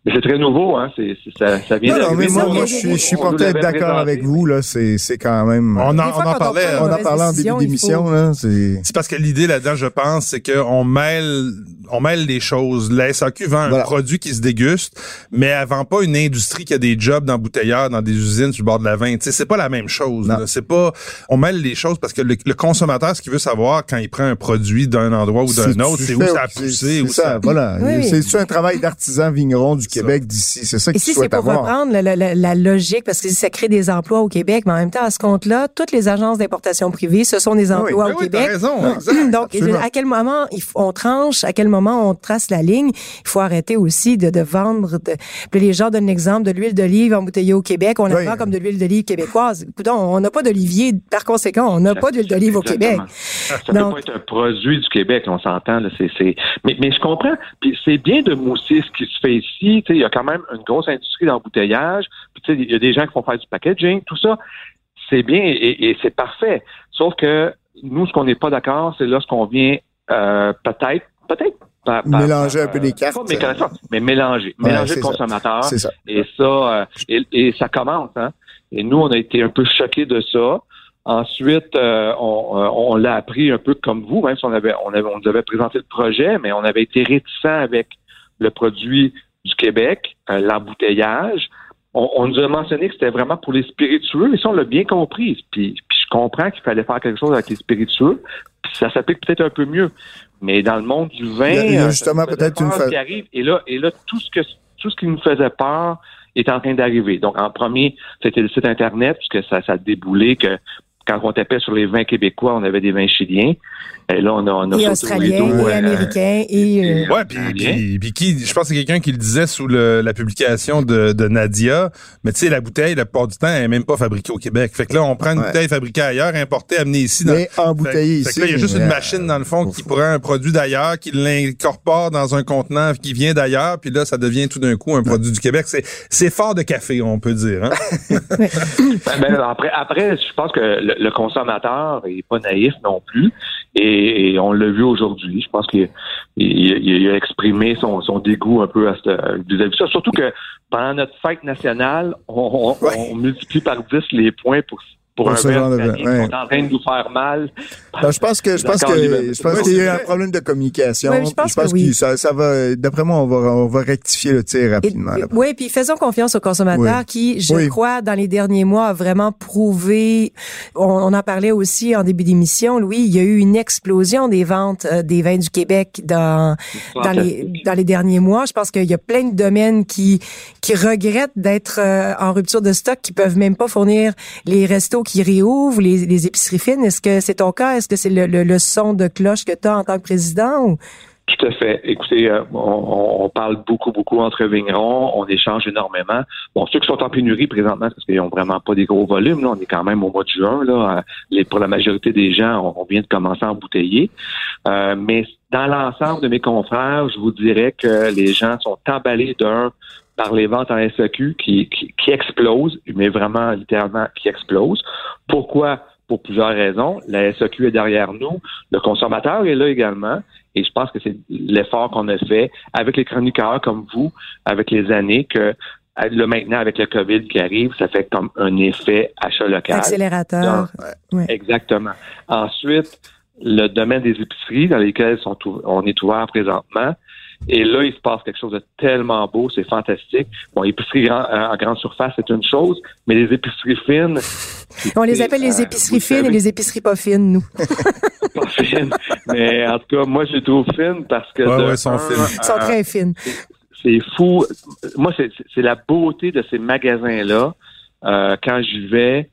[SPEAKER 1] Mais c'est très nouveau, hein. C'est, ça, ça vient
[SPEAKER 3] non, non, mais moi, moi, je suis, je suis pas peut-être d'accord avec vous, là. C'est, c'est quand même.
[SPEAKER 4] On en, on en parlait,
[SPEAKER 3] on en parlait en début d'émission, là. C'est...
[SPEAKER 4] c'est parce que l'idée là-dedans, je pense, c'est qu'on mêle, on mêle les choses. La SAQ vend un produit qui se déguste, mais elle vend pas une industrie qui a des jobs d'embouteilleur dans des usines sur le bord de la vin. Tu sais, c'est pas la même chose. C'est pas, on mêle les choses parce que le, consommateur, ce qu'il veut savoir quand il prend un produit d'un endroit ou d'un autre, c'est où ça a poussé.
[SPEAKER 3] C'est ça, voilà. C'est un travail d'artisan vigneron du Québec d'ici. C'est ça
[SPEAKER 2] qui c'est pour reprendre la, la, la, logique, parce que ça crée des emplois au Québec, mais en même temps, à ce compte-là, toutes les agences d'importation privée, ce sont des emplois
[SPEAKER 4] oui.
[SPEAKER 2] au
[SPEAKER 4] oui,
[SPEAKER 2] Québec.
[SPEAKER 4] Raison,
[SPEAKER 2] Donc, à quel moment on tranche, à quel moment on trace la ligne, il faut arrêter aussi de, de vendre. De... les gens donnent l'exemple de l'huile d'olive embouteillée au Québec. On la vend comme de l'huile d'olive québécoise. Écoute, on n'a pas d'olivier. Par conséquent, on n'a pas d'huile d'olive au Québec.
[SPEAKER 1] Ça ne peut pas être un produit du Québec, on s'entend. Mais, mais je comprends. Puis c'est bien de mousser ce qui se fait ici. Il y a quand même une grosse industrie d'embouteillage. Puis il y a des gens qui font faire du packaging, tout ça. C'est bien et, c'est parfait. Sauf que nous, ce qu'on n'est pas d'accord, c'est lorsqu'on vient euh, peut-être, peut-être
[SPEAKER 3] mélanger un peu les cartes.
[SPEAKER 1] mais mélanger, mélanger le consommateur. Et ça, euh, et, ça commence. Hein? Et nous, on a été un peu choqués de ça. Ensuite, euh, on, on l'a appris un peu comme vous, même si on avait, on avait, on nous avait présenté le projet, mais on avait été réticent avec le produit du Québec, euh, l'embouteillage. On, nous a mentionné que c'était vraiment pour les spiritueux, et ça, on l'a bien compris. Puis, je comprends qu'il fallait faire quelque chose avec les spiritueux, puis ça s'applique peut-être un peu mieux. Mais dans le monde du vin,
[SPEAKER 3] il y a, justement peut-être une
[SPEAKER 1] qui arrive, et là, et là, tout ce que tout ce qui nous faisait peur est en train d'arriver. Donc, en premier, c'était le site Internet, puisque ça, ça a déboulé que quand on tapait sur les vins québécois, on avait des vins chiliens. Et là, on a, on a
[SPEAKER 2] et australiens, et euh, américains, et...
[SPEAKER 4] Euh, ouais, puis, puis, qui, je pense que c'est quelqu'un qui le disait sous le, la publication de, de Nadia, mais tu sais, la bouteille, la plupart du temps, elle est même pas fabriquée au Québec. Fait que là, on prend une bouteille fabriquée ailleurs, importée, amenée ici.
[SPEAKER 3] Dans... Mais embouteillée ici.
[SPEAKER 4] Fait que là, il y a juste une machine, dans le fond, qui prend un produit d'ailleurs, qui l'incorpore dans un contenant qui vient d'ailleurs, puis là, ça devient tout d'un coup un produit du Québec. C'est, c'est fort de café, on peut dire. Hein?
[SPEAKER 1] Ben, ben, après, après, je pense que le, le consommateur est pas naïf non plus. Et, on l'a vu aujourd'hui. Je pense qu'il il, a exprimé son, son, dégoût un peu à vis-à-vis ça. Surtout que pendant notre fête nationale, on, on multiplie par 10 les points pour pour, un genre de... ouais. en train de nous faire mal.
[SPEAKER 3] Ben, je pense que je pense que je pense qu'il y a un problème de communication.
[SPEAKER 2] je pense, que,
[SPEAKER 3] ça, ça, va. D'après moi, on va on va rectifier le tir rapidement.
[SPEAKER 2] oui, puis faisons confiance aux consommateurs qui, je crois, dans les derniers mois, a vraiment prouvé. On, en parlait aussi en début d'émission, Louis. Il y a eu une explosion des ventes euh, des vins du Québec dans dans les dans les derniers mois. Je pense qu'il y a plein de domaines qui qui regrettent d'être euh, en rupture de stock, qui peuvent même pas fournir les restos qui réouvrent, les, les épiceries fines? Est-ce que c'est ton cas? Est-ce que c'est le, son de cloche que tu as en tant que président? Ou?
[SPEAKER 1] Tout à fait. Écoutez, euh, on, parle beaucoup, beaucoup entre vignerons, on échange énormément. Bon, ceux qui sont en pénurie présentement, parce qu'ils n'ont vraiment pas des gros volumes, là, on est quand même au mois de juin. Là, les, pour la majorité des gens, on, vient de commencer à embouteiller. Euh, mais dans l'ensemble de mes confrères, je vous dirais que les gens sont emballés d'un par les ventes en SAQ qui, qui, qui explosent, mais vraiment littéralement qui explosent. Pourquoi? Pour plusieurs raisons. La SAQ est derrière nous. Le consommateur est là également. Et je pense que c'est l'effort qu'on a fait avec les chroniqueurs comme vous, avec les années, que le maintenant avec le COVID qui arrive, ça fait comme un effet achat local.
[SPEAKER 2] Accélérateur.
[SPEAKER 1] Exactement. Ensuite, le domaine des épiceries dans lesquelles sont, on est ouvert présentement. Et là, il se passe quelque chose de tellement beau, c'est fantastique. Bon, épicerie en grande surface, c'est une chose, mais les épiceries fines.
[SPEAKER 2] On les appelle les euh, épiceries fines et les épiceries pas fines, nous.
[SPEAKER 1] pas fines. Mais en tout cas, moi, je les trouve fines parce que.
[SPEAKER 4] Ouais, ouais, sont fines.
[SPEAKER 2] Ils sont très fines.
[SPEAKER 1] C'est fou. Moi, c'est la beauté de ces magasins-là. Euh, quand j'y vais,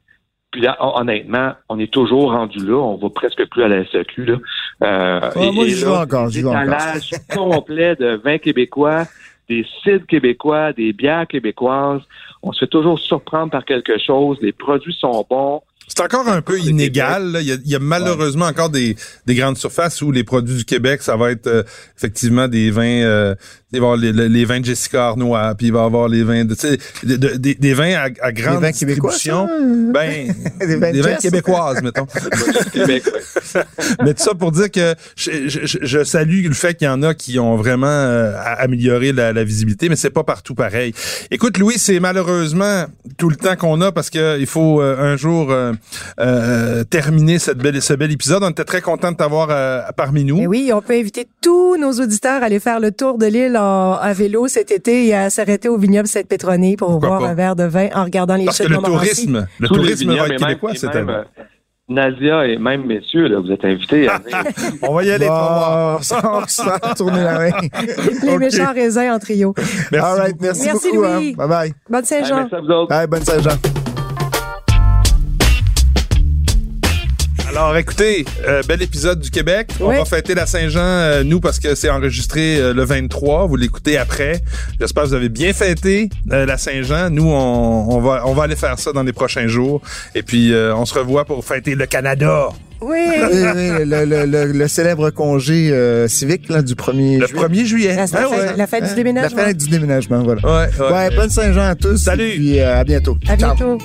[SPEAKER 1] puis là, honnêtement, on est toujours rendu là. On va presque plus à la SAQ. Là.
[SPEAKER 3] Euh, moi, je vais encore.
[SPEAKER 1] Je complet de vins québécois, des cidres québécois, des bières québécoises. On se fait toujours surprendre par quelque chose. Les produits sont bons.
[SPEAKER 4] C'est encore un peu inégal. Il, y a, malheureusement encore des, des grandes surfaces où les produits du Québec, ça va être euh, effectivement des vins, euh, il va y avoir les, vins de Jessica Arnois, puis il va y avoir les vins de, des, des vins à, à grande des vins distribution. Ben, des vins, des vins québécoises, mettons. Mais tout ça pour dire que je, je, je salue le fait qu'il y en a qui ont vraiment euh, amélioré la, la, visibilité, mais c'est pas partout pareil. Écoute, Louis, c'est malheureusement tout le temps qu'on a parce que il faut un jour euh, terminer cette belle, ce bel épisode. On était très content de t'avoir euh, parmi nous.
[SPEAKER 2] Et oui, on peut inviter tous nos auditeurs à aller faire le tour de l'île à vélo cet été et à s'arrêter au vignoble Sainte-Pétronie pour boire un verre de vin en regardant les
[SPEAKER 4] Parce que le tourisme, le tourisme va être québécois cette année. Euh,
[SPEAKER 1] Nadia et même messieurs, là, vous êtes invités à venir.
[SPEAKER 4] on va y aller
[SPEAKER 3] bon, sans tourner la main.
[SPEAKER 2] Les méchants raisins en trio.
[SPEAKER 3] Merci, All right, merci, merci beaucoup. Hein. Bye bye.
[SPEAKER 2] Bonne Saint-Jean.
[SPEAKER 1] Hey,
[SPEAKER 3] bonne Saint-Jean.
[SPEAKER 4] Alors, écoutez, euh, bel épisode du Québec. On va fêter la Saint-Jean, euh, nous, parce que c'est enregistré euh, le 23. Vous l'écoutez après. J'espère que vous avez bien fêté la Saint-Jean. Nous, on, va, on va aller faire ça dans les prochains jours. Et puis, on se revoit pour fêter le Canada.
[SPEAKER 2] Oui.
[SPEAKER 3] le, célèbre congé civique là, du 1er
[SPEAKER 4] le 1er juillet.
[SPEAKER 2] La, fête, la fête du déménagement.
[SPEAKER 3] La fête du déménagement, voilà.
[SPEAKER 4] Ouais,
[SPEAKER 3] ouais, bonne Saint-Jean à tous.
[SPEAKER 4] Salut.
[SPEAKER 3] Et puis, à bientôt.
[SPEAKER 2] À bientôt.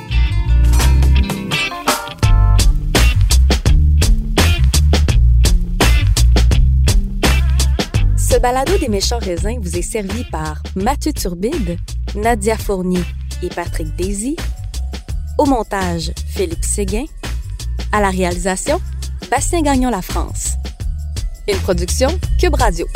[SPEAKER 5] Balado des méchants raisins vous est servi par Mathieu Turbide, Nadia Fournier et Patrick Daisy. Au montage, Philippe Séguin. À la réalisation, Bastien Gagnon La France. Une production Cube Radio.